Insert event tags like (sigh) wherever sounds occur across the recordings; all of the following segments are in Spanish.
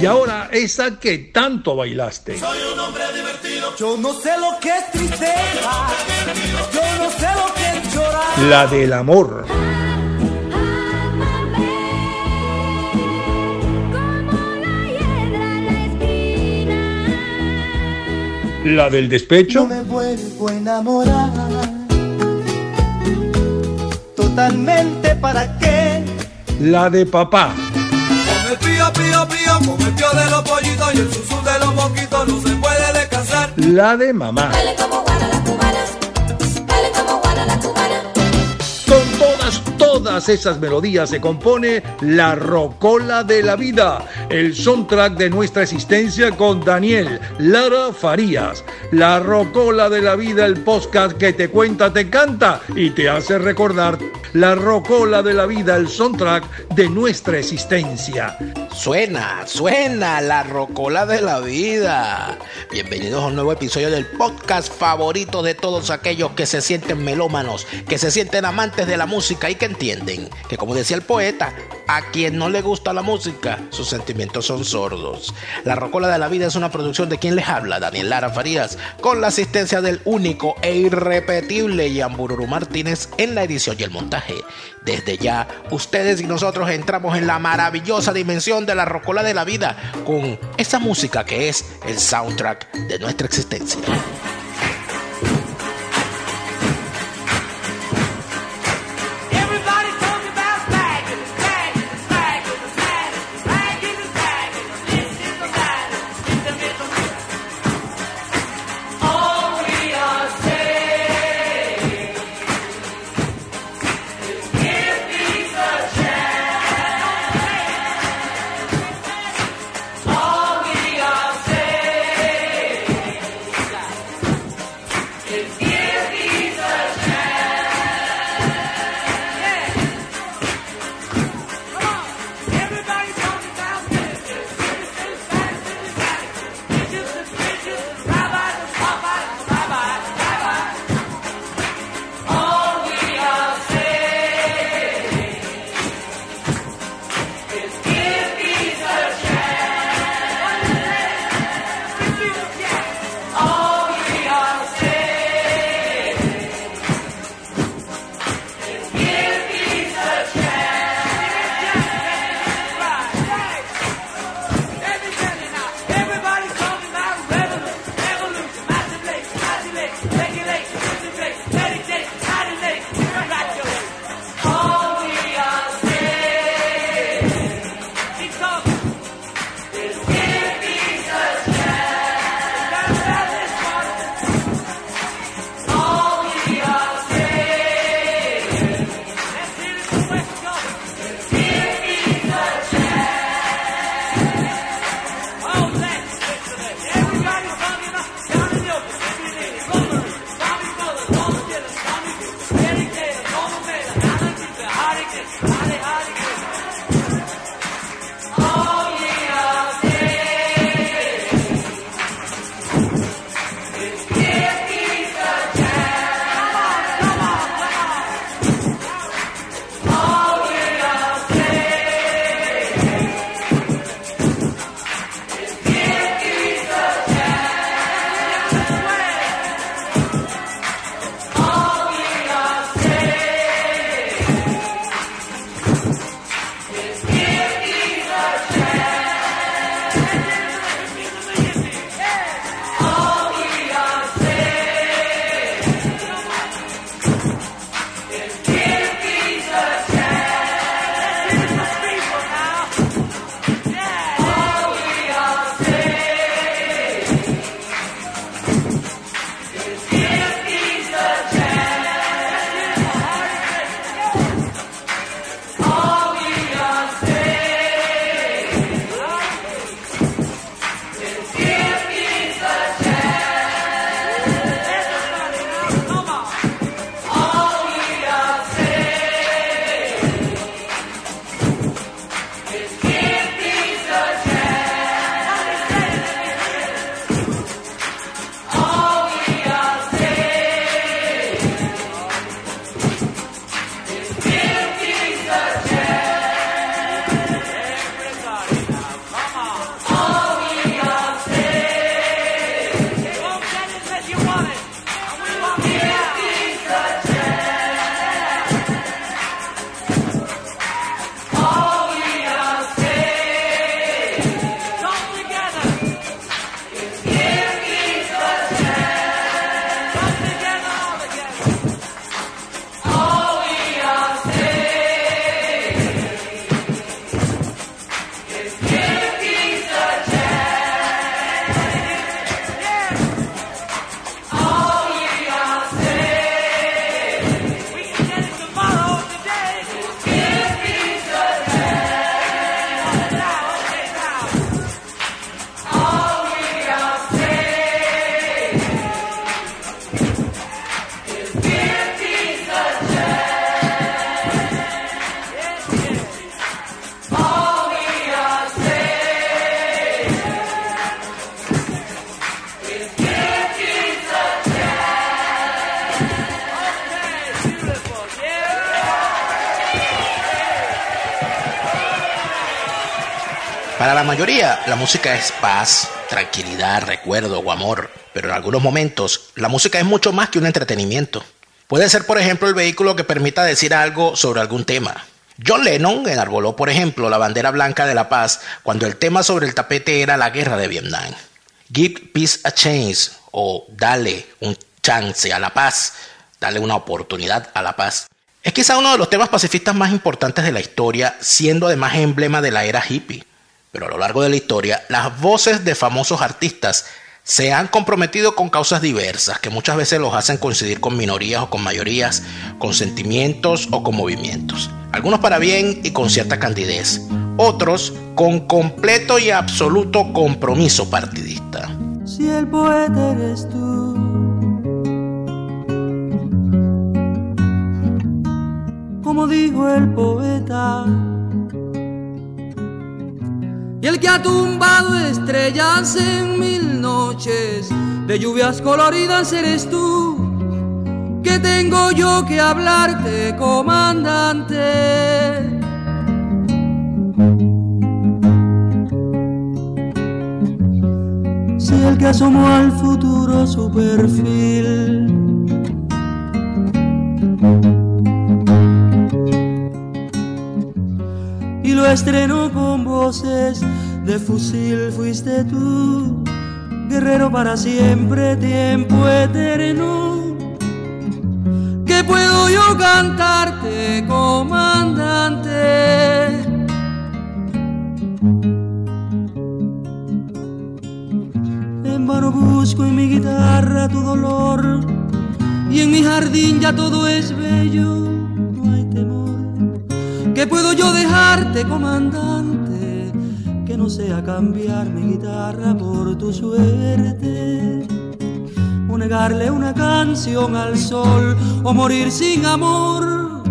Y ahora esa que tanto bailaste. Soy un hombre divertido. Yo no sé lo que es tristeza. Yo no sé lo que es llorar. La del amor. La del despecho. No me vuelvo a enamorar. Totalmente para qué. La de papá. Con el pío, pío, pío, con el pío de los pollitos y el susu de los moquitos no se puede descansar. La de mamá. Dale como guana la cubana. Dale como guana la cubana. Con todas, todas esas melodías se compone La Rocola de la Vida, el soundtrack de nuestra existencia con Daniel Lara Farías. La Rocola de la Vida, el podcast que te cuenta, te canta y te hace recordar. La Rocola de la Vida, el soundtrack de nuestra existencia. Suena, suena la rocola de la vida. Bienvenidos a un nuevo episodio del podcast favorito de todos aquellos que se sienten melómanos, que se sienten amantes de la música y que entienden que, como decía el poeta, a quien no le gusta la música, sus sentimientos son sordos. La rocola de la vida es una producción de quien les habla, Daniel Lara Farías, con la asistencia del único e irrepetible Yambururu Martínez en la edición y el montaje. Desde ya, ustedes y nosotros entramos en la maravillosa dimensión de la rocola de la vida con esa música que es el soundtrack de nuestra existencia. La música es paz, tranquilidad, recuerdo o amor, pero en algunos momentos, la música es mucho más que un entretenimiento. Puede ser, por ejemplo, el vehículo que permita decir algo sobre algún tema. John Lennon enarboló, por ejemplo, la bandera blanca de la paz cuando el tema sobre el tapete era la guerra de Vietnam. Give peace a chance o dale un chance a la paz, dale una oportunidad a la paz. Es quizá uno de los temas pacifistas más importantes de la historia, siendo además emblema de la era hippie. Pero a lo largo de la historia, las voces de famosos artistas se han comprometido con causas diversas que muchas veces los hacen coincidir con minorías o con mayorías, con sentimientos o con movimientos. Algunos para bien y con cierta candidez, otros con completo y absoluto compromiso partidista. Si el poeta eres tú, como dijo el poeta, y el que ha tumbado estrellas en mil noches de lluvias coloridas eres tú. Que tengo yo que hablarte, comandante. Si el que asomó al futuro su perfil lo estrenó con voces de fusil fuiste tú, guerrero para siempre, tiempo eterno. ¿Qué puedo yo cantarte, comandante? En vano busco en mi guitarra tu dolor y en mi jardín ya todo es bello. ¿Qué puedo yo dejarte, comandante? Que no sea cambiar mi guitarra por tu suerte. O negarle una canción al sol o morir sin amor.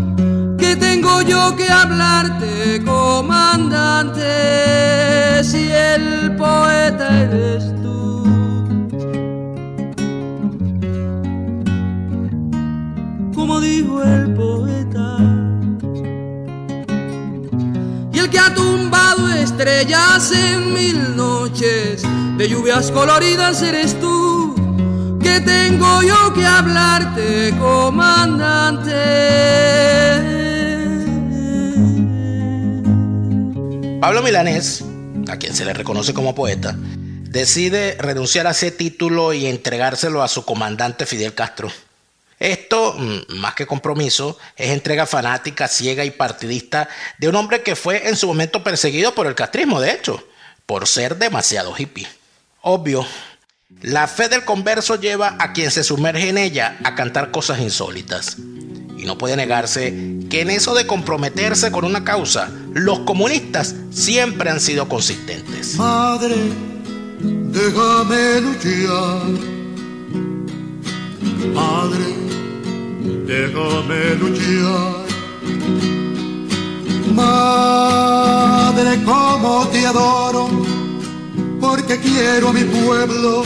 ¿Qué tengo yo que hablarte, comandante? Si el poeta eres tú. Como dijo el poeta. Que ha tumbado estrellas en mil noches de lluvias coloridas eres tú. Que tengo yo que hablarte, comandante. Pablo Milanés, a quien se le reconoce como poeta, decide renunciar a ese título y entregárselo a su comandante Fidel Castro. Esto, mm, más que compromiso, es entrega fanática, ciega y partidista de un hombre que fue en su momento perseguido por el castrismo, de hecho, por ser demasiado hippie. Obvio, la fe del converso lleva a quien se sumerge en ella a cantar cosas insólitas. Y no puede negarse que en eso de comprometerse con una causa, los comunistas siempre han sido consistentes. Madre, déjame luchar. Madre, déjame luchar. Madre, como te adoro, porque quiero a mi pueblo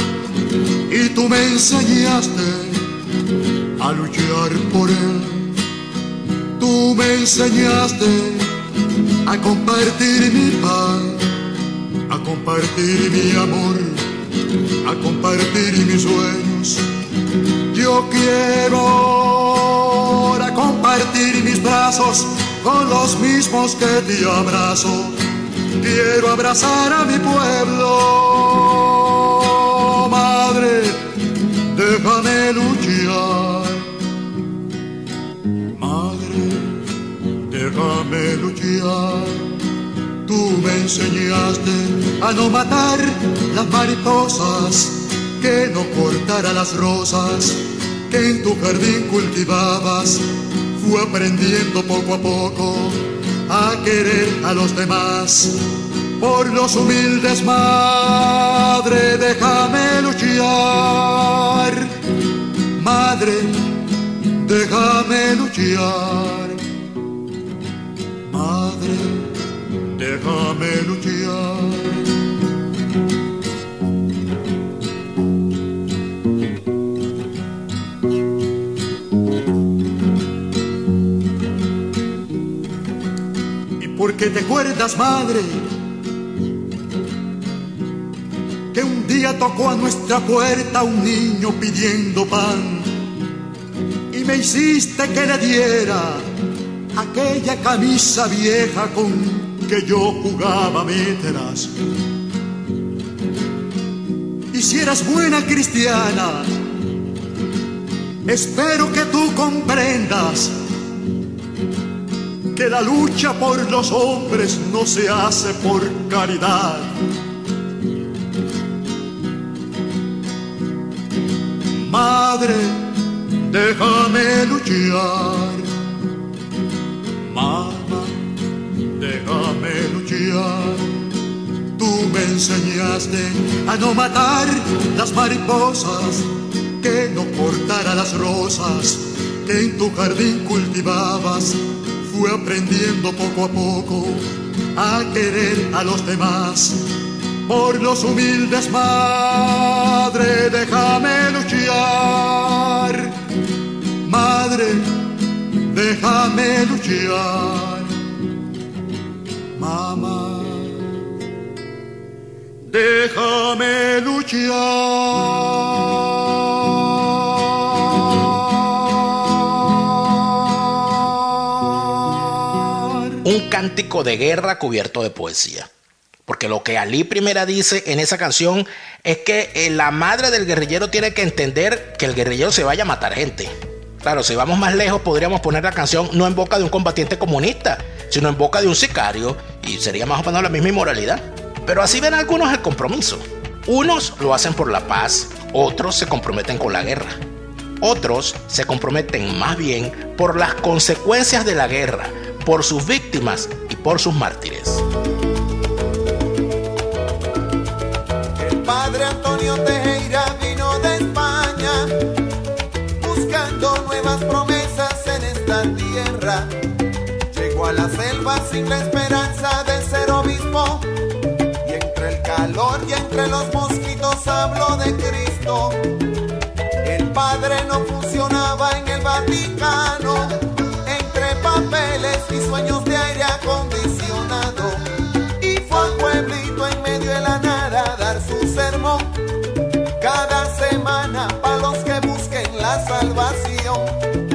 y tú me enseñaste a luchar por él. Tú me enseñaste a compartir mi paz, a compartir mi amor, a compartir mis sueños. Yo quiero compartir mis brazos con los mismos que te abrazo. Quiero abrazar a mi pueblo, madre, déjame luchar. Madre, déjame luchar. Tú me enseñaste a no matar las mariposas, que no cortara las rosas que en tu jardín cultivabas. Fue aprendiendo poco a poco a querer a los demás. Por los humildes, madre, déjame luchar. Madre, déjame luchar. Madre, déjame luchar. Porque te acuerdas, madre, que un día tocó a nuestra puerta un niño pidiendo pan y me hiciste que le diera aquella camisa vieja con que yo jugaba meteras. Y si eras buena cristiana, espero que tú comprendas que la lucha por los hombres no se hace por caridad. Madre, déjame luchar. Mamá, déjame luchar. Tú me enseñaste a no matar las mariposas, que no cortara las rosas que en tu jardín cultivabas. Fui aprendiendo poco a poco a querer a los demás. Por los humildes, madre, déjame luchar. Madre, déjame luchar. Mamá, déjame luchar. De guerra cubierto de poesía. Porque lo que Ali Primera dice en esa canción es que eh, la madre del guerrillero tiene que entender que el guerrillero se vaya a matar gente. Claro, si vamos más lejos podríamos poner la canción no en boca de un combatiente comunista, sino en boca de un sicario y sería más o menos la misma inmoralidad. Pero así ven algunos el compromiso. Unos lo hacen por la paz, otros se comprometen con la guerra. Otros se comprometen más bien por las consecuencias de la guerra, por sus víctimas y por sus mártires. El padre Antonio Tejera vino de España buscando nuevas promesas en esta tierra. Llegó a la selva sin la esperanza de ser obispo y entre el calor y entre los mosquitos habló de Cristo. El padre no funcionaba en el Vaticano papeles y sueños de aire acondicionado y fue al pueblito en medio de la nada a dar su sermón cada semana para los que busquen la salvación.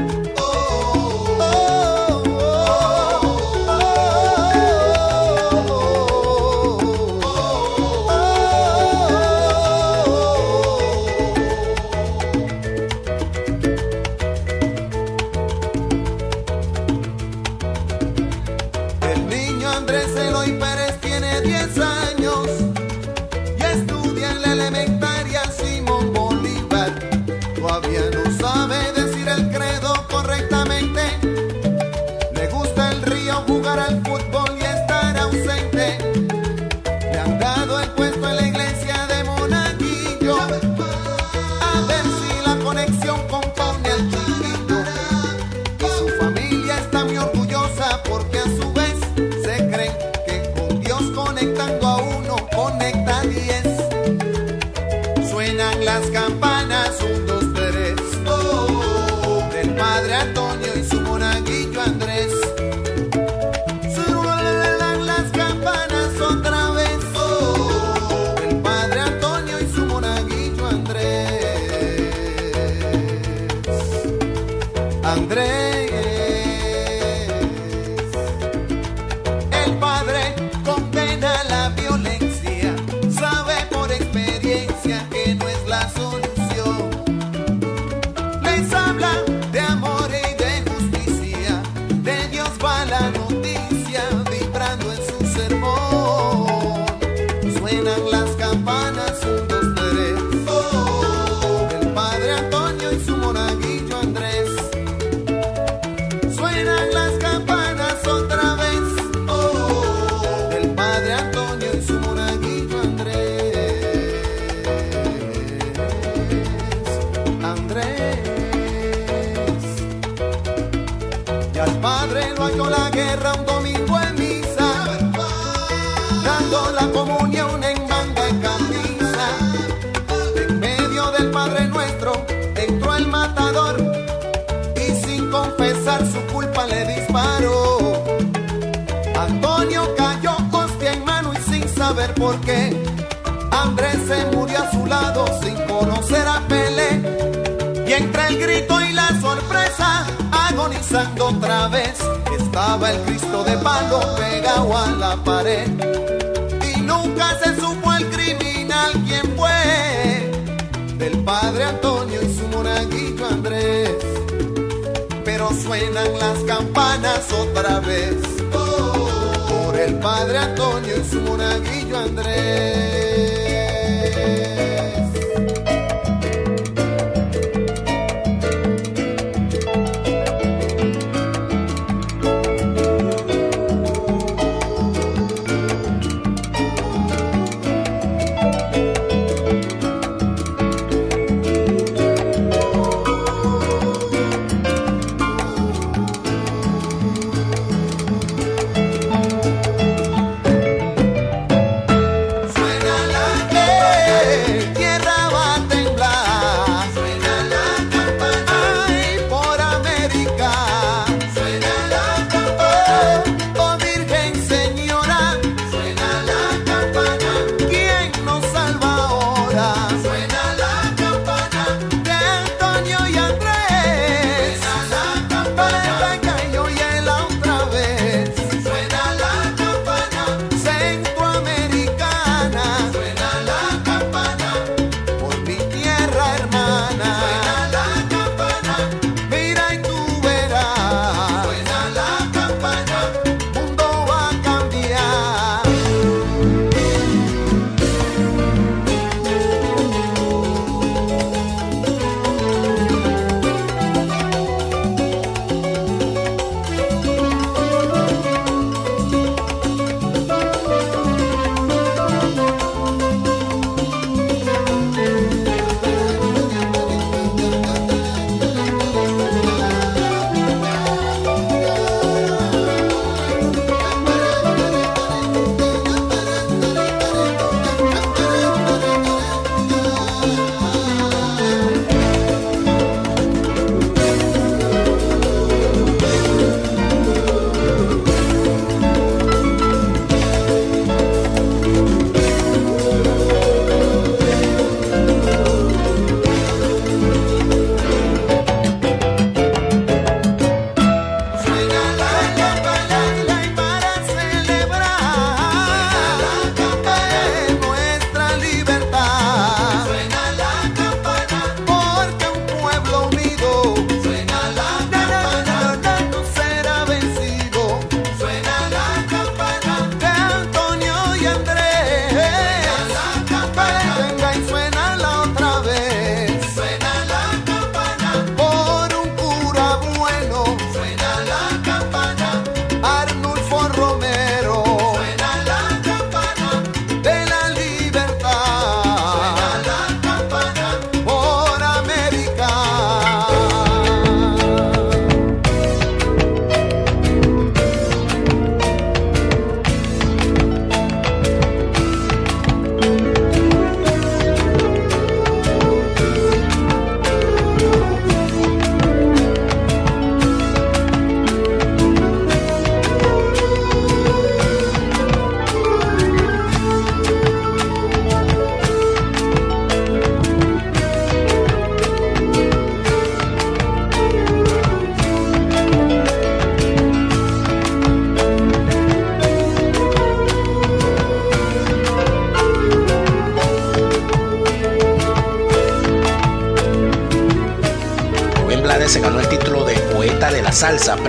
Grito y la sorpresa, agonizando otra vez, estaba el Cristo de palo pegado a la pared. Y nunca se supo el criminal quién fue, del padre Antonio y su monaguillo Andrés. Pero suenan las campanas otra vez, por el padre Antonio y su monaguillo Andrés.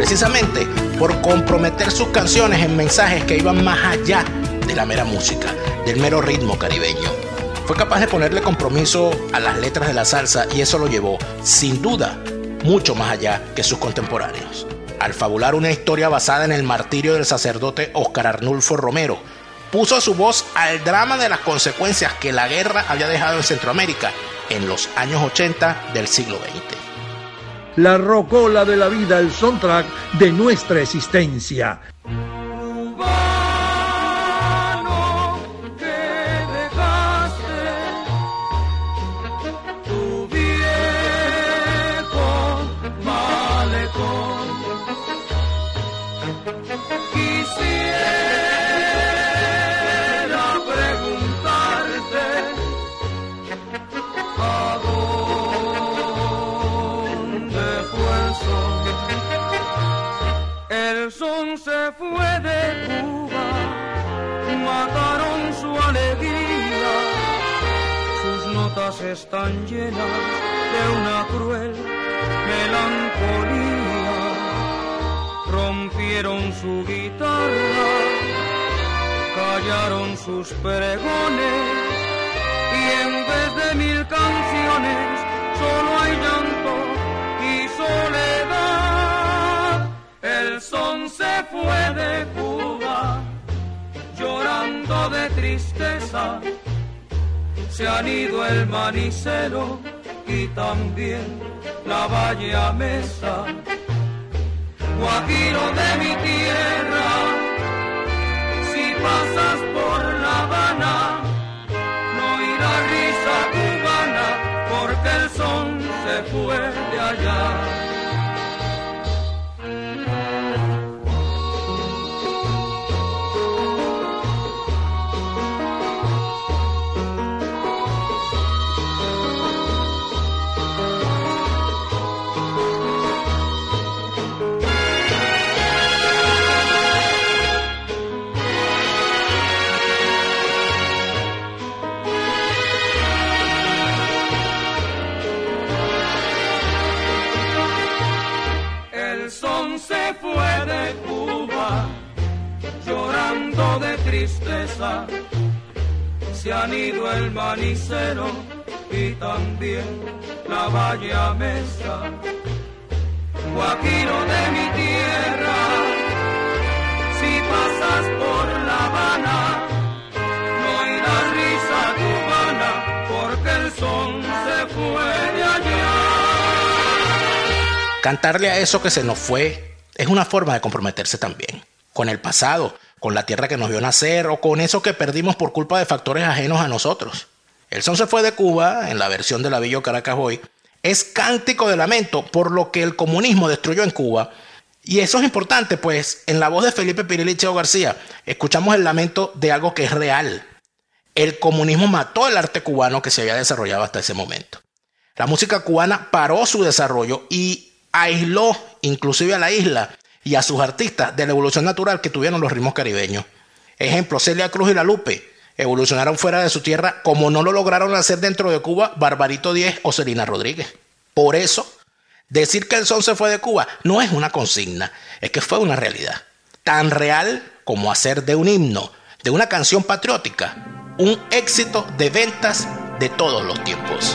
Precisamente por comprometer sus canciones en mensajes que iban más allá de la mera música, del mero ritmo caribeño. Fue capaz de ponerle compromiso a las letras de la salsa y eso lo llevó, sin duda, mucho más allá que sus contemporáneos. Al fabular una historia basada en el martirio del sacerdote Oscar Arnulfo Romero, puso su voz al drama de las consecuencias que la guerra había dejado en Centroamérica en los años 80 del siglo XX. La rocola de la vida, el soundtrack de nuestra existencia. Están llenas de una cruel melancolía. Rompieron su guitarra, callaron sus pregones y en vez de mil canciones solo hay llanto y soledad. El son se fue de Cuba llorando de tristeza se han ido el manicero y también la valle mesa. Guajiro de mi tierra, si pasas por La Habana, no irá risa cubana, porque el son se fue de allá. De tristeza. Se han ido el manicero y también la valle mesa. Guajiro de mi tierra, si pasas por La Habana, no irás risa cubana, porque el son se fue de allá. Cantarle a eso que se nos fue es una forma de comprometerse también, con el pasado, con la tierra que nos vio nacer o con eso que perdimos por culpa de factores ajenos a nosotros. El son se fue de Cuba, en la versión de la Villa Caracas hoy, es cántico de lamento por lo que el comunismo destruyó en Cuba. Y eso es importante, pues en la voz de Felipe Pirelli Cheo García escuchamos el lamento de algo que es real. El comunismo mató el arte cubano que se había desarrollado hasta ese momento. La música cubana paró su desarrollo y aisló inclusive a la isla y a sus artistas de la evolución natural que tuvieron los ritmos caribeños. Ejemplo, Celia Cruz y La Lupe evolucionaron fuera de su tierra como no lo lograron hacer dentro de Cuba Barbarito Diez o Celina Rodríguez. Por eso, decir que el son se fue de Cuba no es una consigna, es que fue una realidad. Tan real como hacer de un himno, de una canción patriótica, un éxito de ventas de todos los tiempos.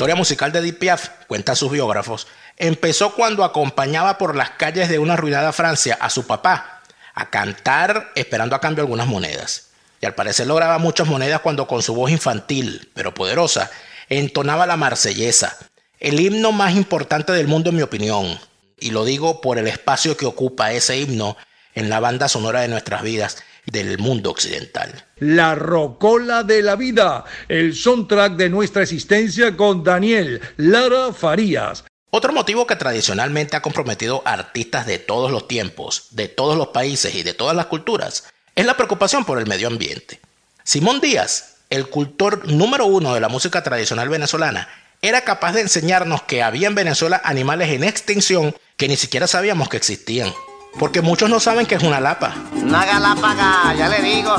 Historia musical de Piaf, cuenta sus biógrafos, empezó cuando acompañaba por las calles de una arruinada Francia a su papá a cantar esperando a cambio algunas monedas. Y al parecer lograba muchas monedas cuando con su voz infantil, pero poderosa, entonaba la marsellesa, el himno más importante del mundo en mi opinión. Y lo digo por el espacio que ocupa ese himno en la banda sonora de nuestras vidas del mundo occidental. La Rocola de la Vida, el soundtrack de nuestra existencia con Daniel Lara Farías. Otro motivo que tradicionalmente ha comprometido a artistas de todos los tiempos, de todos los países y de todas las culturas es la preocupación por el medio ambiente. Simón Díaz, el cultor número uno de la música tradicional venezolana, era capaz de enseñarnos que había en Venezuela animales en extinción que ni siquiera sabíamos que existían. Porque muchos no saben que es una lapa. Una galápaga, ya le digo,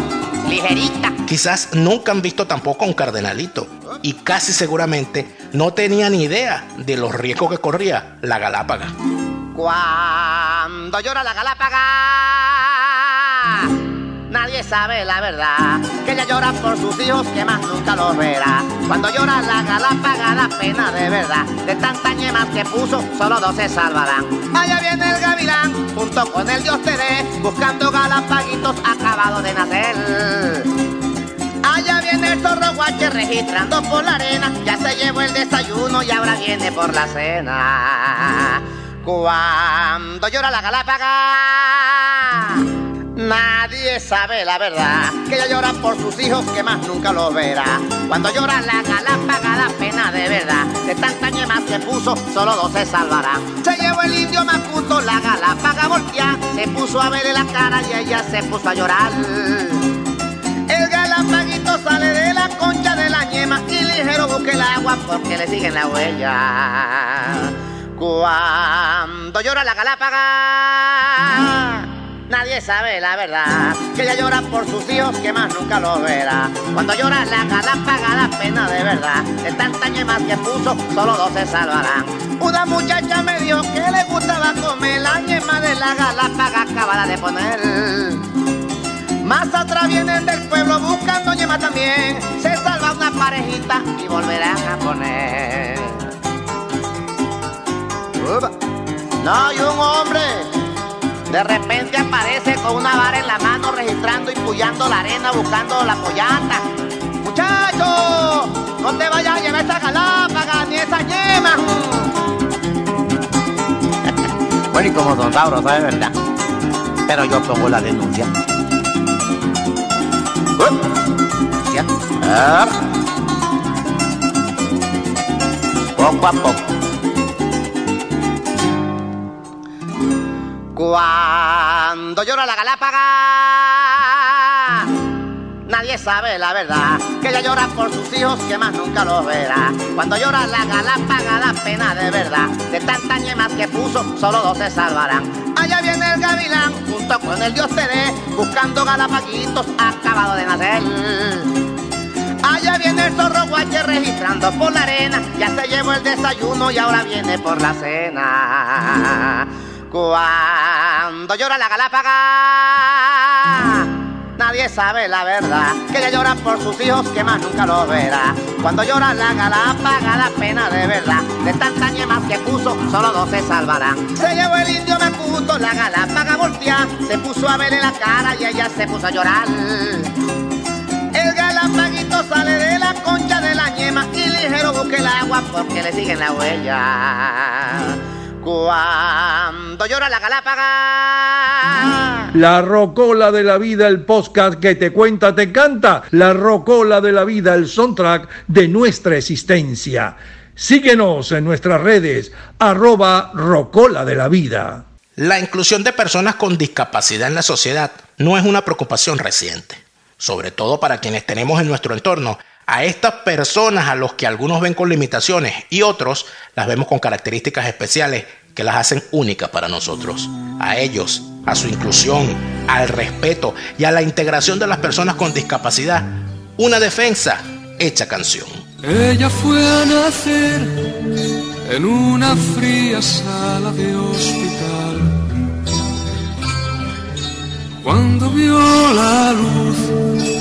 ligerita. Quizás nunca han visto tampoco a un cardenalito. Y casi seguramente no tenían idea de los riesgos que corría la galápaga. Cuando llora la galápaga, nadie sabe la verdad. Que ella llora por sus hijos que más nunca los verá. Cuando llora la galápaga da pena de verdad. De tantas ñemas que puso, solo dos se salvarán. Allá viene el gavilán, junto con el dios Teré, buscando galapaguitos acabados de nacer. Allá viene el zorro guache registrando por la arena. Ya se llevó el desayuno y ahora viene por la cena. Cuando llora la galápaga, nadie sabe la verdad. Que ella llora por sus hijos que más nunca los verá. Cuando llora la galápaga da pena de verdad. De tantas ñemas que puso, solo dos se salvarán. Se llevó el indio Macuto, la galápaga voltea. Se puso a verle la cara y ella se puso a llorar. El galapaguito sale de la concha de la ñema y ligero busca el agua porque le siguen la huella. Cuando llora la galápaga, nadie sabe la verdad. Que ella llora por sus hijos que más nunca los verá. Cuando llora la galápaga da pena de verdad. De tantas ñemas que puso, solo dos se salvarán. Una muchacha me dijo que le gustaba comer la ñema de la galápaga acabada de poner. Más atrás vienen del pueblo buscando ñema también. Se salva una parejita y volverán a poner. No, y un hombre de repente aparece con una vara en la mano registrando y puyando la arena buscando la pollata. Muchacho, no te vayas a llevar esa galápaga ni esa ñema. (laughs) bueno, y como son sabrosas de verdad. Pero yo pongo la denuncia. Ya. Ah. Poco a poco. Cuando llora la galápaga, nadie sabe la verdad. Que ella llora por sus hijos que más nunca los verá. Cuando llora la galápaga da pena de verdad. De tantas ñemas que puso, solo dos se salvarán. Allá viene el gavilán junto con el dios Teré, buscando galapaguitos acabados de nacer. Allá viene el zorro guache registrando por la arena. Ya se llevó el desayuno y ahora viene por la cena. Cuando llora la galápaga, Nadie sabe la verdad, que ella llora por sus hijos que más nunca lo verá. Cuando llora la galápaga da pena de verdad, de tantas yemas que puso, solo dos se salvarán. Se llevó el indio Macuto, la galápaga voltea, se puso a verle la cara y ella se puso a llorar. El galapaguito sale de la concha de la ñema y ligero busca el agua porque le siguen la huella. Cuando llora la galápaga. La rocola de la vida, el podcast que te cuenta, te canta. La rocola de la vida, el soundtrack de nuestra existencia. Síguenos en nuestras redes, arroba rocola de la vida. La inclusión de personas con discapacidad en la sociedad no es una preocupación reciente, sobre todo para quienes tenemos en nuestro entorno a estas personas a los que algunos ven con limitaciones y otros las vemos con características especiales que las hacen únicas para nosotros. A ellos, a su inclusión, al respeto y a la integración de las personas con discapacidad, una defensa hecha canción. Ella fue a nacer en una fría sala de hospital. Cuando vio la luz,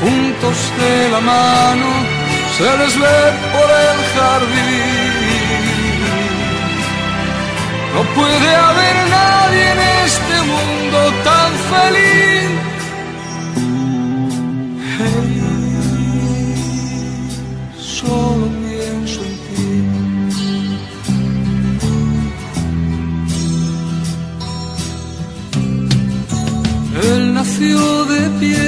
Juntos de la mano se les ve por el jardín. No puede haber nadie en este mundo tan feliz. Hey, solo pienso en ti. Él nació de pie,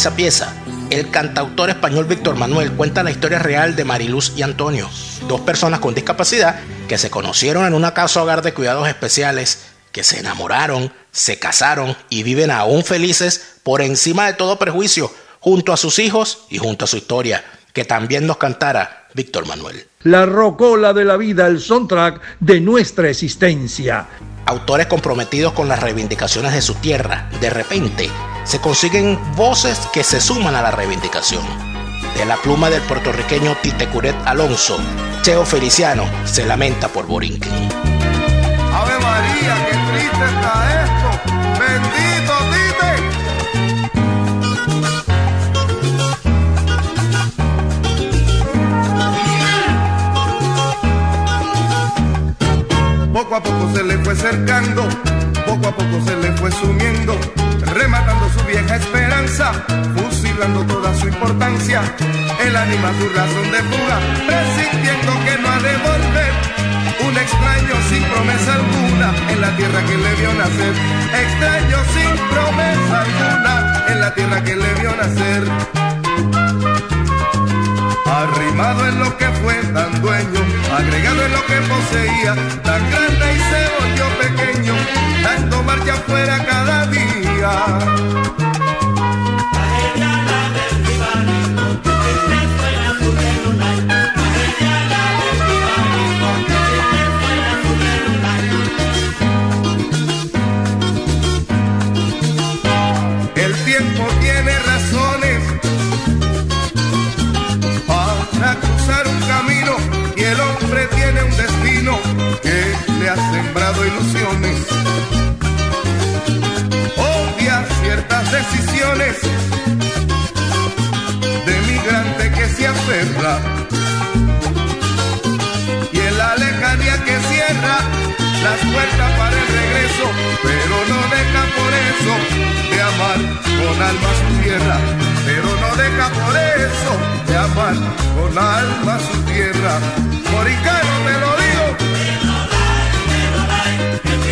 Esa pieza, el cantautor español Víctor Manuel cuenta la historia real de Mariluz y Antonio, dos personas con discapacidad que se conocieron en una casa hogar de cuidados especiales, que se enamoraron, se casaron y viven aún felices por encima de todo prejuicio, junto a sus hijos y junto a su historia, que también nos cantara Víctor Manuel. La rocola de la vida, el soundtrack de nuestra existencia. Autores comprometidos con las reivindicaciones de su tierra, de repente se consiguen voces que se suman a la reivindicación. De la pluma del puertorriqueño Tite Curet Alonso, Cheo Feliciano se lamenta por Borinquen. Ave María, qué triste está esto. Bendito Tite. Poco a poco se le fue cercando, poco a poco se le fue sumiendo, rematando su vieja esperanza, fusilando toda su importancia. Él anima su razón de fuga, presintiendo que no ha de volver. Un extraño sin promesa alguna en la tierra que le vio nacer. Extraño sin promesa alguna en la tierra que le vio nacer. Arrimado en lo que fue tan dueño, agregado en lo que poseía, tan grande y se volvió pequeño, dando marcha afuera cada día. Obvia ciertas decisiones de migrante que se aferra. Y en la lejanía que cierra las puertas para el regreso, pero no deja por eso de amar con alma su tierra, pero no deja por eso de amar con alma su tierra. Moricano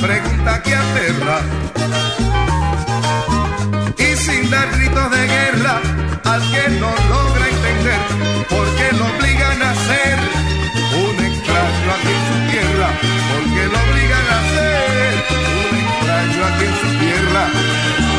pregunta que aterra y sin dar gritos de guerra al que no logra entender porque lo obligan a ser un extraño aquí en su tierra porque lo obligan a ser un extraño aquí en su tierra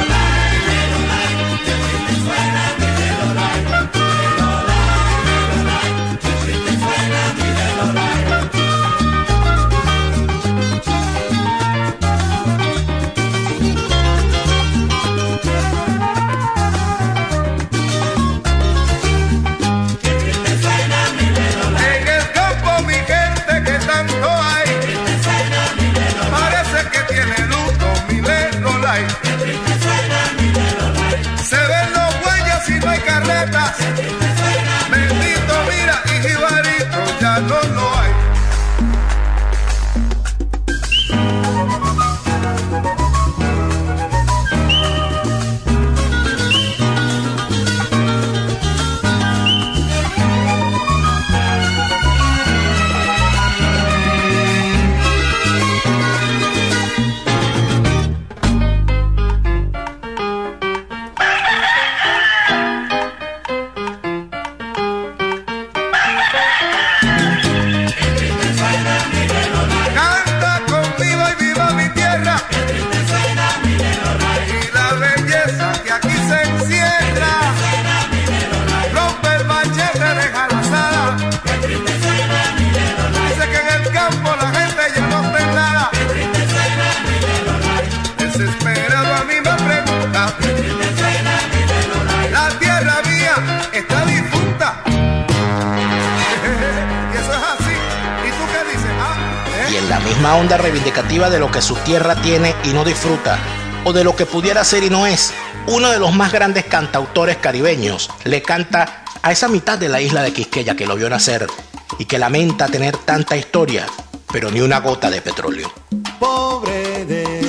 y en la misma onda reivindicativa de lo que su tierra tiene y no disfruta, o de lo que pudiera ser y no es, uno de los más grandes cantautores caribeños le canta a esa mitad de la isla de Quisqueya que lo vio nacer y que lamenta tener tanta historia, pero ni una gota de petróleo. Pobre de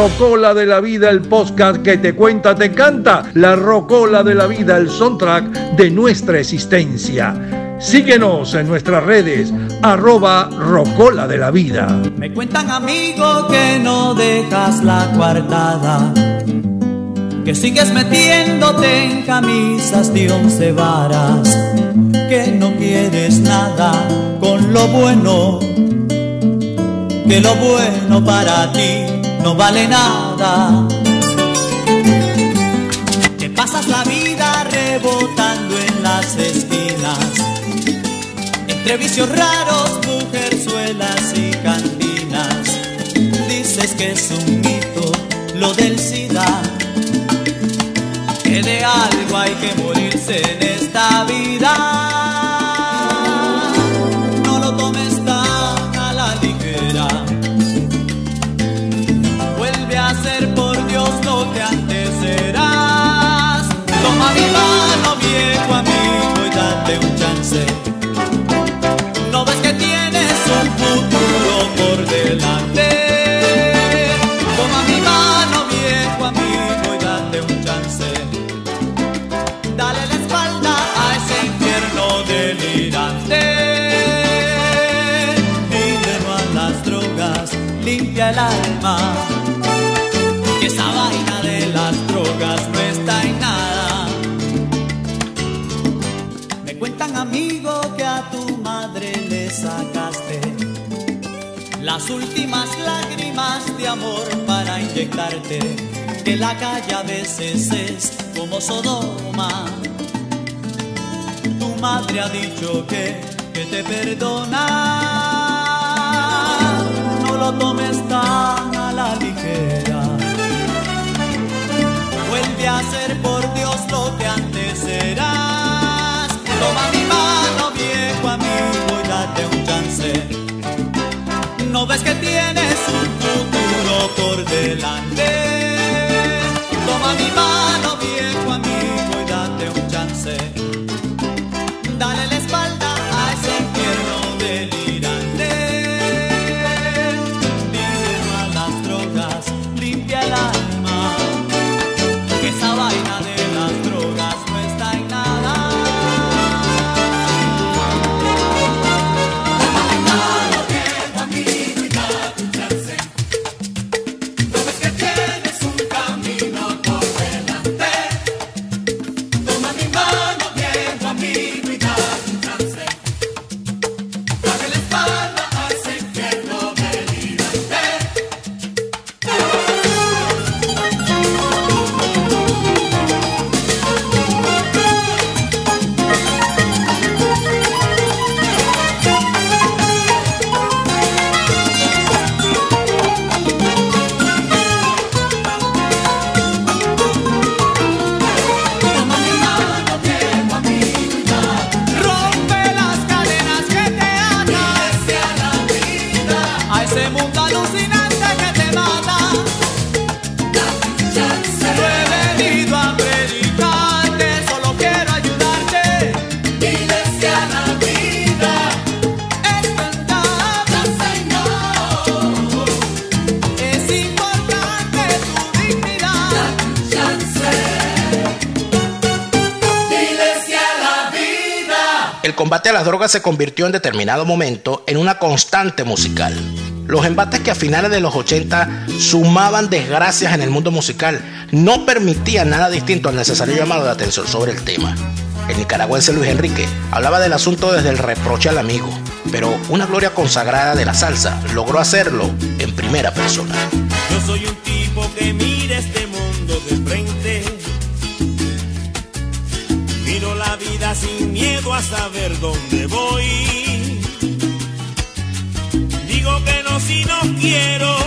Rocola de la Vida, el podcast que te cuenta, te canta. La Rocola de la Vida, el soundtrack de nuestra existencia. Síguenos en nuestras redes, arroba Rocola de la Vida. Me cuentan amigo que no dejas la coartada, que sigues metiéndote en camisas de once varas, que no quieres nada con lo bueno que lo bueno para ti no vale nada. Te pasas la vida rebotando en las esquinas, entre vicios raros, mujerzuelas y cantinas. Dices que es un mito lo del SIDA, que de algo hay que morirse en esta vida. Mano, viejo amigo, y date un chance. No ves que tienes un futuro por delante. Toma mi mano, viejo amigo, y date un chance. Dale la espalda a ese infierno delirante. Dile no a las drogas, limpia el alma. Las últimas lágrimas de amor para inyectarte. Que la calle a veces es como Sodoma. Tu madre ha dicho que, que te perdona. No lo tomes tan a la ligera. Vuelve a ser por Dios lo que antes. Toma ves que tienes un futuro por delante. Toma mi mano, se convirtió en determinado momento en una constante musical. Los embates que a finales de los 80 sumaban desgracias en el mundo musical no permitían nada distinto al necesario llamado de atención sobre el tema. El nicaragüense Luis Enrique hablaba del asunto desde el reproche al amigo, pero una gloria consagrada de la salsa logró hacerlo en primera persona. Yo soy un saber dónde voy. Digo que no si no quiero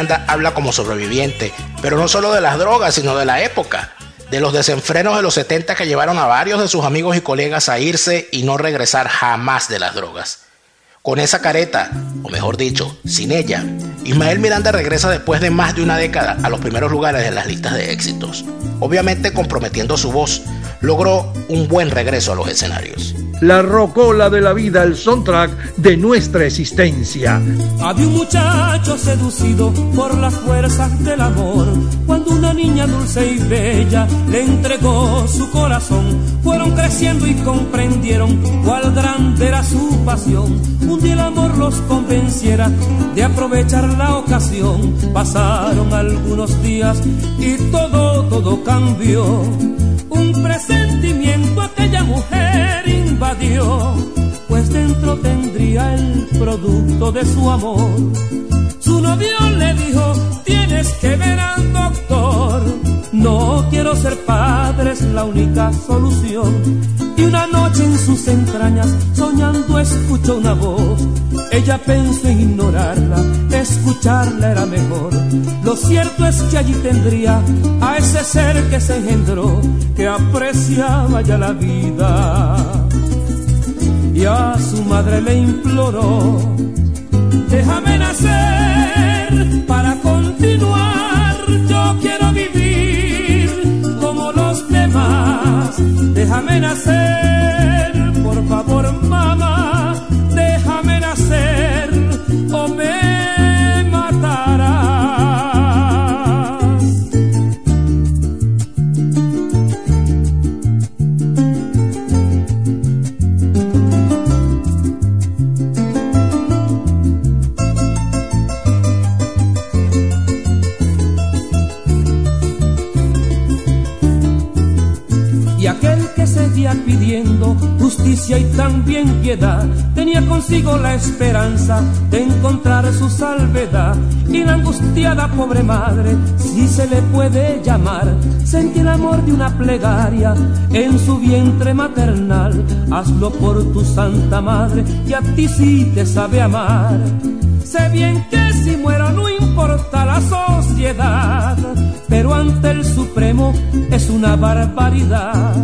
Miranda habla como sobreviviente, pero no solo de las drogas, sino de la época, de los desenfrenos de los 70 que llevaron a varios de sus amigos y colegas a irse y no regresar jamás de las drogas. Con esa careta, o mejor dicho, sin ella, Ismael Miranda regresa después de más de una década a los primeros lugares de las listas de éxitos. Obviamente comprometiendo su voz, logró un buen regreso a los escenarios. La rocola de la vida, el soundtrack de nuestra existencia. Había un muchacho seducido por las fuerzas del amor. Cuando una niña dulce y bella le entregó su corazón, fueron creciendo y comprendieron cuál grande era su pasión. Un día el amor los convenciera de aprovechar la ocasión. Pasaron algunos días y todo, todo cambió. Un presentimiento aquella mujer invadió, pues dentro tendría el producto de su amor. Su novio le dijo, tienes que ver al doctor. No quiero ser padre, es la única solución. Y una noche en sus entrañas, soñando, escuchó una voz. Ella pensó en ignorarla, escucharla era mejor. Lo cierto es que allí tendría a ese ser que se engendró, que apreciaba ya la vida. Y a su madre le imploró, déjame nacer para continuar. Yo quiero vivir como los demás. Déjame nacer, por favor, mamá. Déjame nacer o me justicia y también piedad. Tenía consigo la esperanza de encontrar su salvedad. Y la angustiada pobre madre, si se le puede llamar, sentí el amor de una plegaria en su vientre maternal. Hazlo por tu santa madre, que a ti sí te sabe amar. Sé bien que si muero no importa la sociedad, pero ante el Supremo es una barbaridad.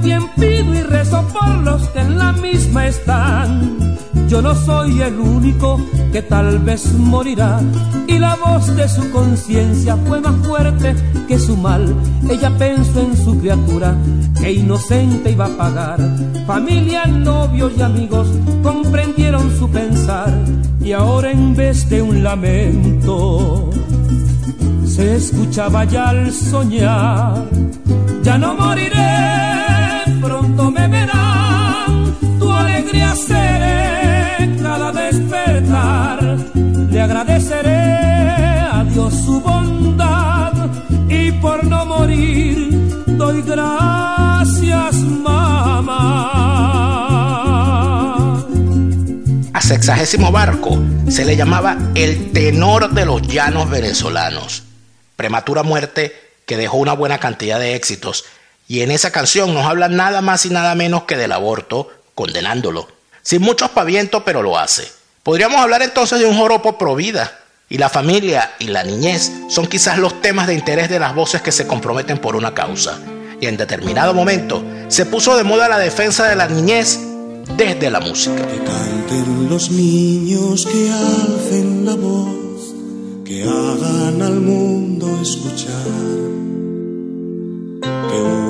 También y rezo por los que en la misma están. Yo no soy el único que tal vez morirá. Y la voz de su conciencia fue más fuerte que su mal. Ella pensó en su criatura que inocente iba a pagar. Familia, novios y amigos comprendieron su pensar. Y ahora en vez de un lamento, se escuchaba ya al soñar. Ya no moriré, despertar. Le agradeceré a Dios su bondad y por no morir doy gracias, mamá. A sexagésimo barco se le llamaba el tenor de los llanos venezolanos. Prematura muerte que dejó una buena cantidad de éxitos. Y en esa canción nos habla nada más y nada menos que del aborto, condenándolo. Sin mucho aspaviento, pero lo hace. Podríamos hablar entonces de un joropo pro vida. Y la familia y la niñez son quizás los temas de interés de las voces que se comprometen por una causa. Y en determinado momento se puso de moda la defensa de la niñez desde la música. Canten los niños que alcen la voz, que hagan al mundo escuchar, que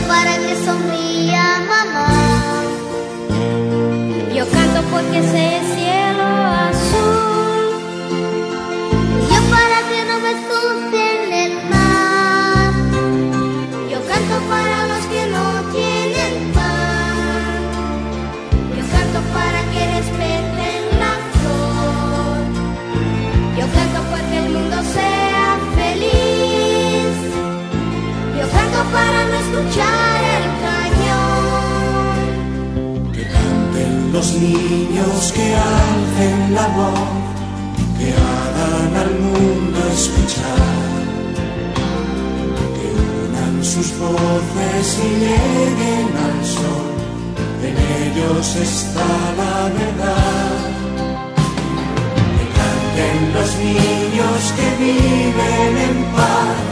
para que sonría mamá. Yo canto porque sé el escuchar el cañón. Que canten los niños que alcen la voz, que hagan al mundo escuchar, que unan sus voces y lleguen al sol, en ellos está la verdad. Que canten los niños que viven en paz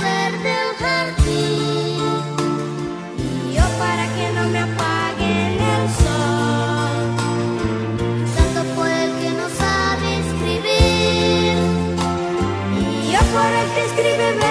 el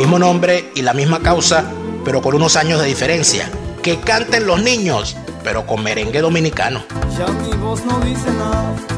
mismo nombre y la misma causa, pero con unos años de diferencia. Que canten los niños, pero con merengue dominicano. Ya mi voz no dice nada.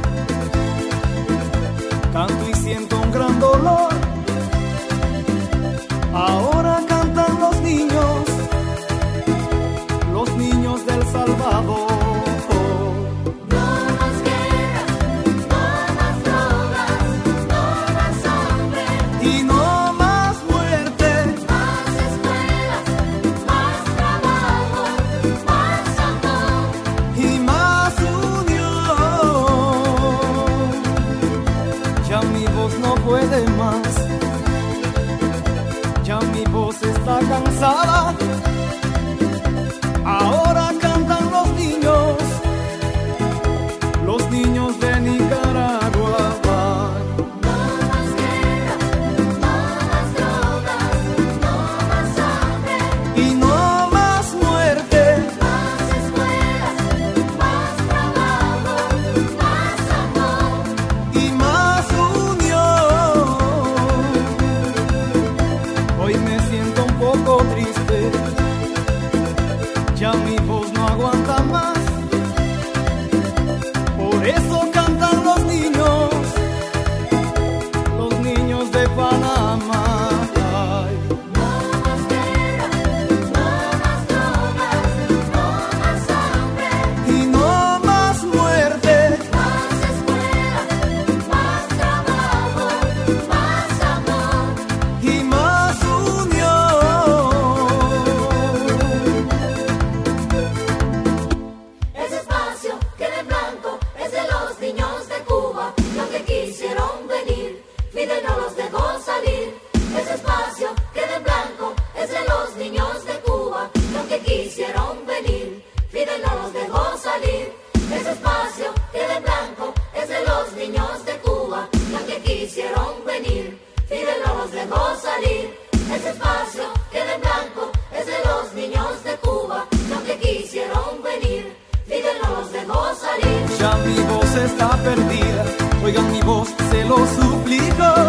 convenir, Fidel no los dejó salir. Ese espacio queda en blanco, es de los niños de Cuba, los que quisieron venir, Fidel no los dejó salir. Ya mi voz está perdida, oigan mi voz, se lo suplico.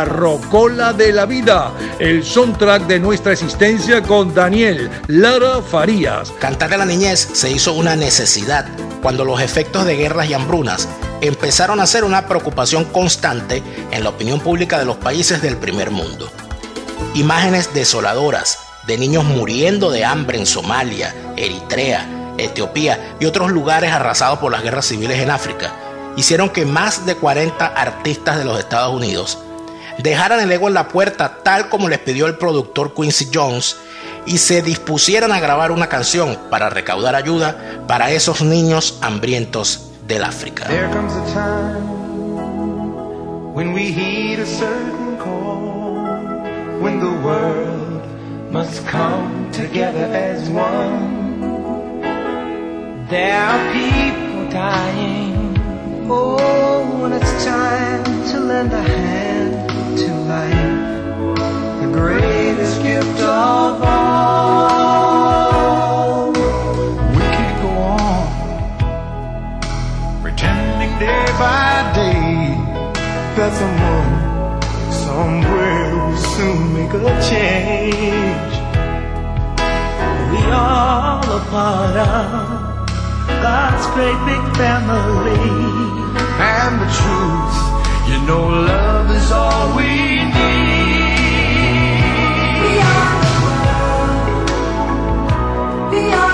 La Rocola de la Vida, el soundtrack de nuestra existencia con Daniel Lara Farías. Cantar de la niñez se hizo una necesidad cuando los efectos de guerras y hambrunas empezaron a ser una preocupación constante en la opinión pública de los países del primer mundo. Imágenes desoladoras de niños muriendo de hambre en Somalia, Eritrea, Etiopía y otros lugares arrasados por las guerras civiles en África hicieron que más de 40 artistas de los Estados Unidos dejaran el ego en la puerta tal como les pidió el productor Quincy Jones y se dispusieran a grabar una canción para recaudar ayuda para esos niños hambrientos del África. There are people dying. Oh, when it's time to lend a hand to life, the greatest gift of all. We can't go on pretending day by day that someone somewhere will soon make a change. We all a part of God's great big family. And the truth, you know, love is all we need. We are. We are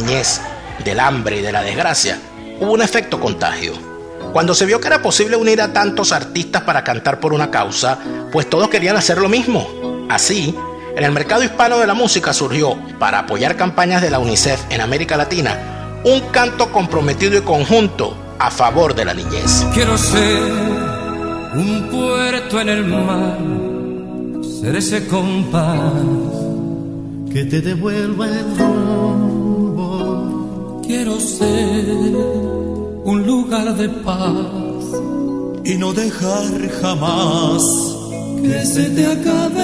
niñez, del hambre y de la desgracia, hubo un efecto contagio. Cuando se vio que era posible unir a tantos artistas para cantar por una causa, pues todos querían hacer lo mismo. Así, en el mercado hispano de la música surgió, para apoyar campañas de la UNICEF en América Latina, un canto comprometido y conjunto a favor de la niñez. Quiero ser un puerto en el mar, ser ese compás que te devuelva el rumbo. Quiero ser un lugar de paz y no dejar jamás que se te acabe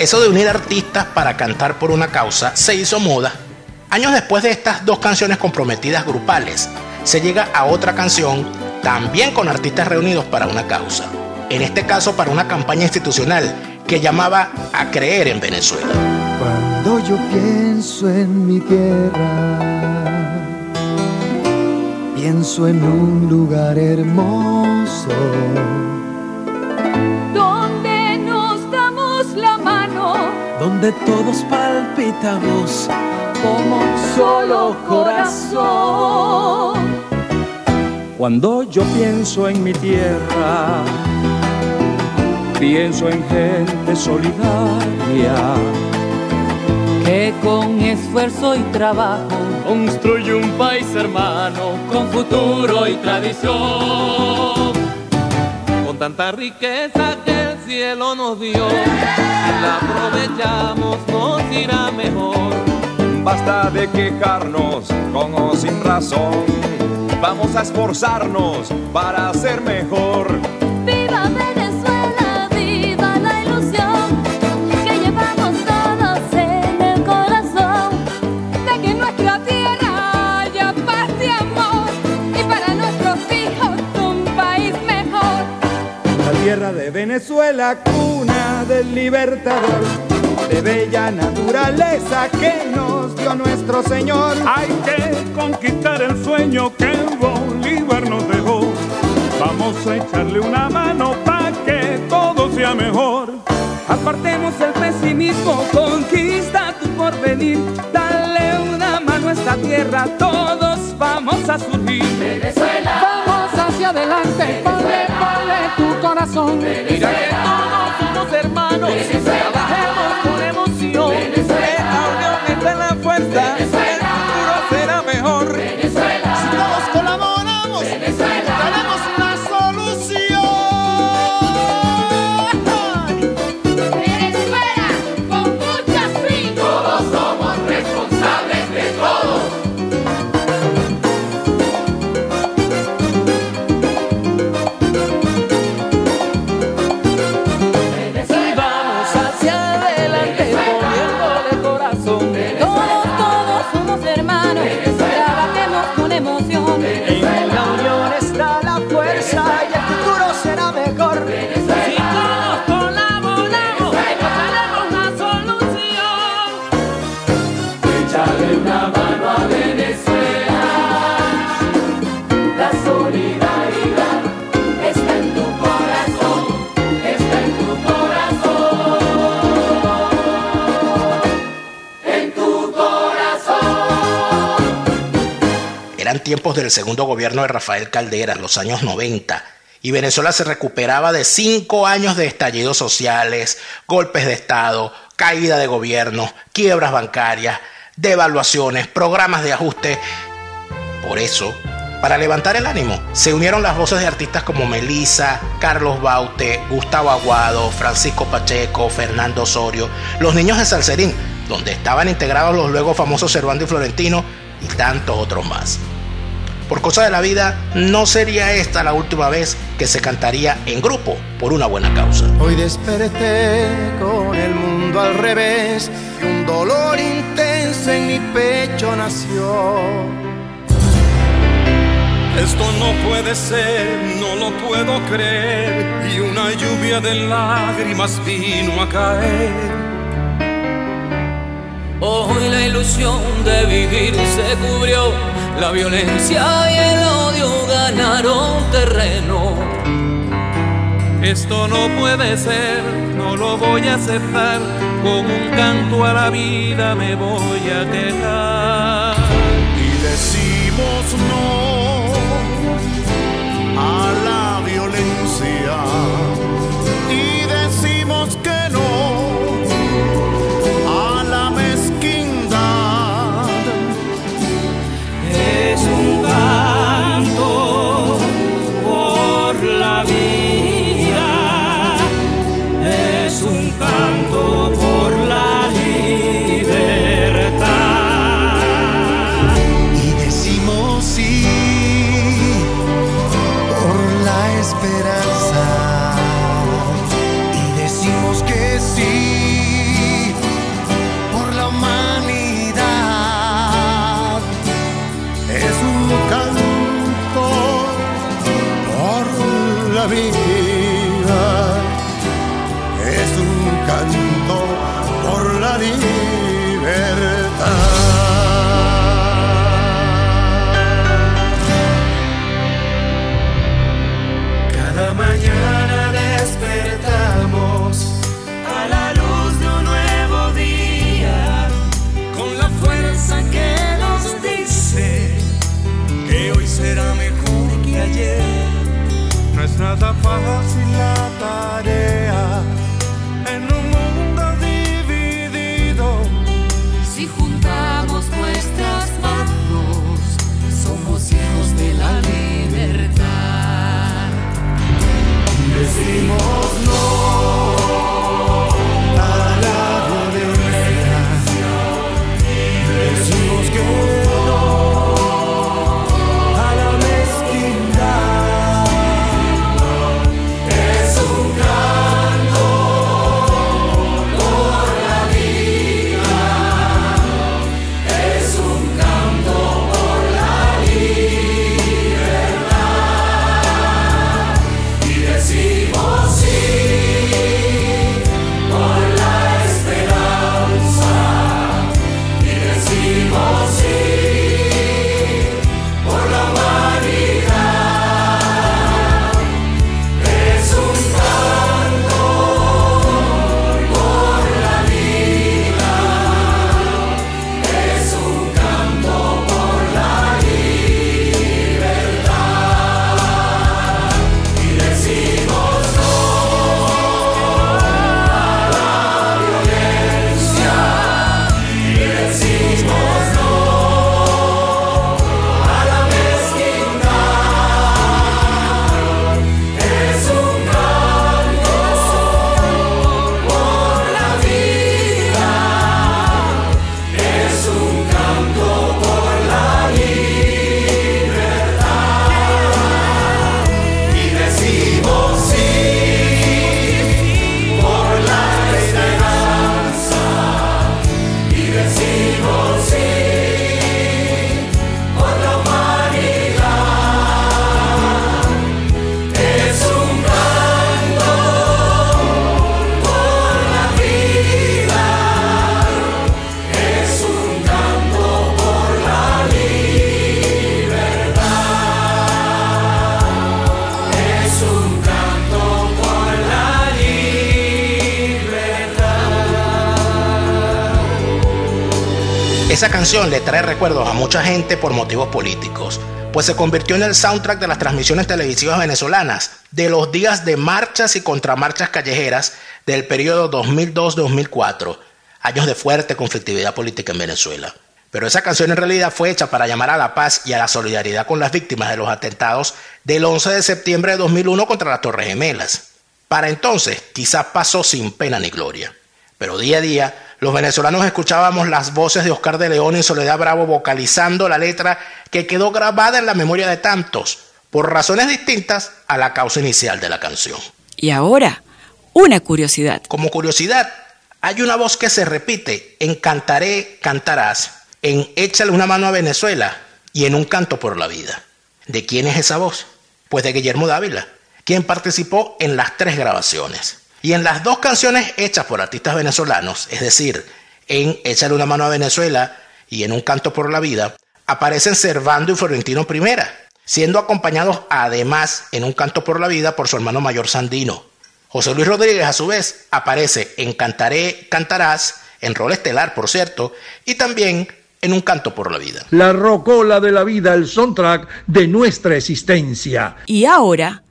eso de unir artistas para cantar por una causa se hizo moda. Años después de estas dos canciones comprometidas grupales, se llega a otra canción también con artistas reunidos para una causa. En este caso para una campaña institucional que llamaba a creer en Venezuela. Cuando yo pienso en mi tierra, pienso en un lugar hermoso. Donde todos palpitamos como un solo corazón. Cuando yo pienso en mi tierra, pienso en gente solidaria Que con esfuerzo y trabajo construye un país hermano con futuro y tradición. Con tanta riqueza que el cielo nos dio, la aprovechamos nos irá mejor. Basta de quejarnos con o sin razón. Vamos a esforzarnos para ser mejor. De Venezuela, cuna del libertador, de bella naturaleza que nos dio nuestro Señor. Hay que conquistar el sueño que Bolívar nos dejó. Vamos a echarle una mano para que todo sea mejor. Apartemos el pesimismo, conquista tu porvenir. Dale una mano a esta tierra, todos vamos a surgir. Venezuela. Vamos hacia adelante, tu corazón. Mira que todos somos hermanos, trabajemos con emoción. En la unión está la fuerza, del segundo gobierno de Rafael Caldera, los años 90, y Venezuela se recuperaba de cinco años de estallidos sociales, golpes de Estado, caída de gobierno, quiebras bancarias, devaluaciones, programas de ajuste. Por eso, para levantar el ánimo, se unieron las voces de artistas como Melissa, Carlos Baute, Gustavo Aguado, Francisco Pacheco, Fernando Osorio, los niños de Salserín, donde estaban integrados los luego famosos Servando y Florentino y tantos otros más. Por cosa de la vida, no sería esta la última vez que se cantaría en grupo por una buena causa. Hoy desperté con el mundo al revés y un dolor intenso en mi pecho nació. Esto no puede ser, no lo puedo creer. Y una lluvia de lágrimas vino a caer. Hoy la ilusión de vivir se cubrió, la violencia y el odio ganaron terreno. Esto no puede ser, no lo voy a aceptar. Con un canto a la vida me voy a quejar. Y decimos no hoy será mejor que ayer. Es nada fácil la tarea Decimos Esa canción le trae recuerdos a mucha gente por motivos políticos, pues se convirtió en el soundtrack de las transmisiones televisivas venezolanas de los días de marchas y contramarchas callejeras del periodo 2002-2004, años de fuerte conflictividad política en Venezuela. Pero esa canción en realidad fue hecha para llamar a la paz y a la solidaridad con las víctimas de los atentados del 11 de septiembre de 2001 contra las Torres Gemelas. Para entonces, quizás pasó sin pena ni gloria. Pero día a día, los venezolanos escuchábamos las voces de Oscar de León y Soledad Bravo vocalizando la letra que quedó grabada en la memoria de tantos, por razones distintas a la causa inicial de la canción. Y ahora, una curiosidad. Como curiosidad, hay una voz que se repite en Cantaré, Cantarás, en Échale una mano a Venezuela y en Un canto por la vida. ¿De quién es esa voz? Pues de Guillermo Dávila, quien participó en las tres grabaciones. Y en las dos canciones hechas por artistas venezolanos, es decir, en Échale una mano a Venezuela y en Un canto por la vida, aparecen Servando y Florentino Primera, siendo acompañados además en Un canto por la vida por su hermano mayor Sandino. José Luis Rodríguez, a su vez, aparece en Cantaré, Cantarás, en rol estelar, por cierto, y también en Un canto por la vida. La rocola de la vida, el soundtrack de nuestra existencia. Y ahora,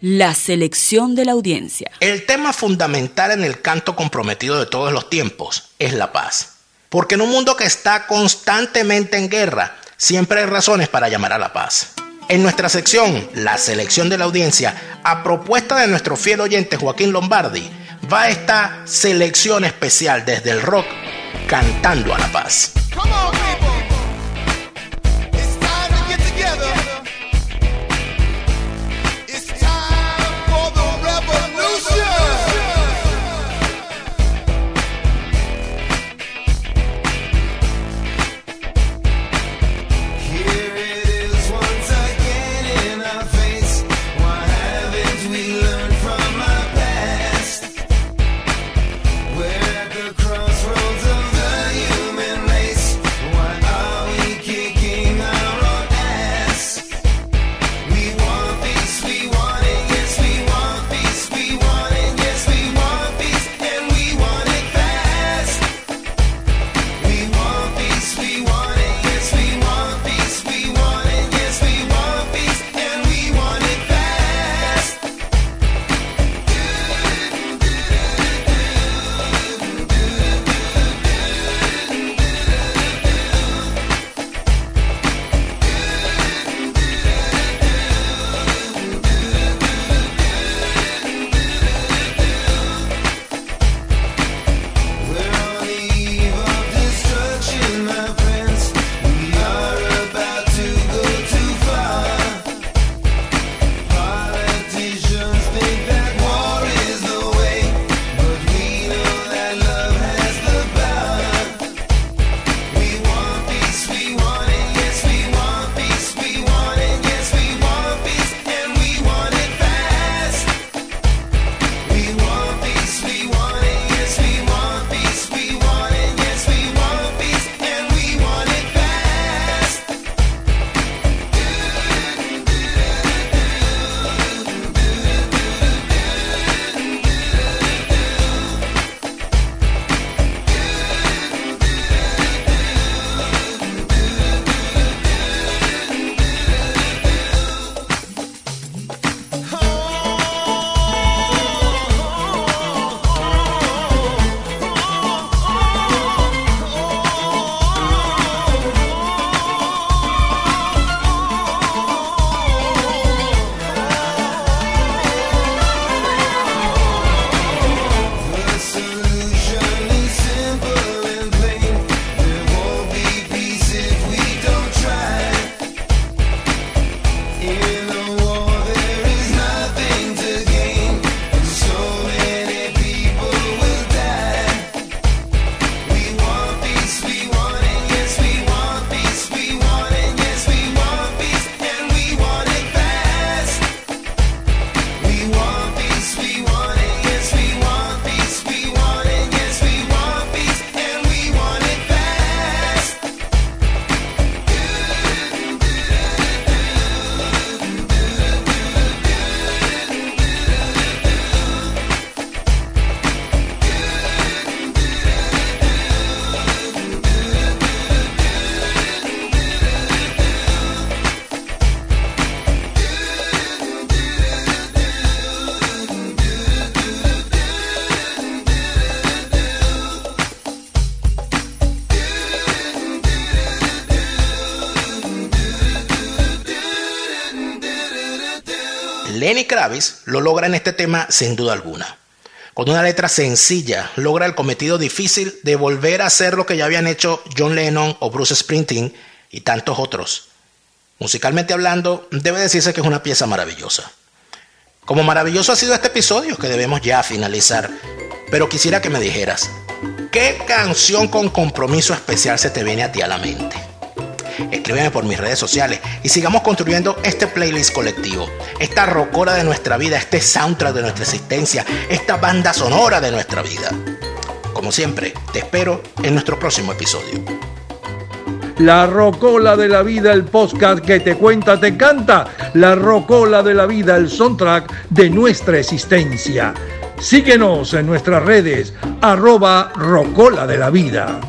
la selección de la audiencia. El tema fundamental en el canto comprometido de todos los tiempos es la paz. Porque en un mundo que está constantemente en guerra, siempre hay razones para llamar a la paz. En nuestra sección, la selección de la audiencia, a propuesta de nuestro fiel oyente Joaquín Lombardi, va esta selección especial desde el rock, cantando a la paz. Come on, Lenny Kravitz lo logra en este tema sin duda alguna. Con una letra sencilla, logra el cometido difícil de volver a hacer lo que ya habían hecho John Lennon o Bruce Springsteen y tantos otros. Musicalmente hablando, debe decirse que es una pieza maravillosa. Como maravilloso ha sido este episodio que debemos ya finalizar, pero quisiera que me dijeras, ¿qué canción con compromiso especial se te viene a ti a la mente? Escríbeme por mis redes sociales y sigamos construyendo este playlist colectivo, esta rocora de nuestra vida, este soundtrack de nuestra existencia, esta banda sonora de nuestra vida. Como siempre, te espero en nuestro próximo episodio. La Rocola de la Vida, el podcast que te cuenta, te canta. La Rocola de la Vida, el soundtrack de nuestra existencia. Síguenos en nuestras redes, arroba Rocola de la Vida.